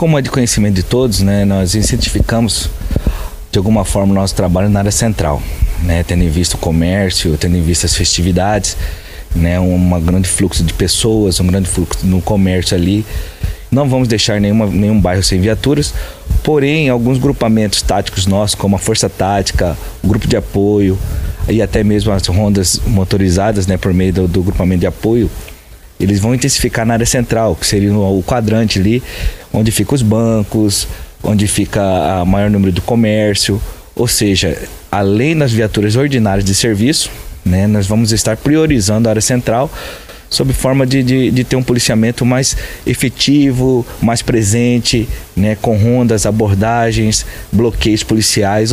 Como é de conhecimento de todos, né, nós incentificamos de alguma forma o nosso trabalho na área central, né, tendo em vista o comércio, tendo em vista as festividades, né, um grande fluxo de pessoas, um grande fluxo no comércio ali. Não vamos deixar nenhuma, nenhum bairro sem viaturas, porém, alguns grupamentos táticos nossos, como a Força Tática, o Grupo de Apoio e até mesmo as rondas motorizadas, né, por meio do, do grupamento de apoio, eles vão intensificar na área central, que seria o quadrante ali, onde ficam os bancos, onde fica a maior número do comércio, ou seja, além das viaturas ordinárias de serviço, né, nós vamos estar priorizando a área central sob forma de, de, de, ter um policiamento mais efetivo, mais presente, né, com rondas, abordagens, bloqueios policiais.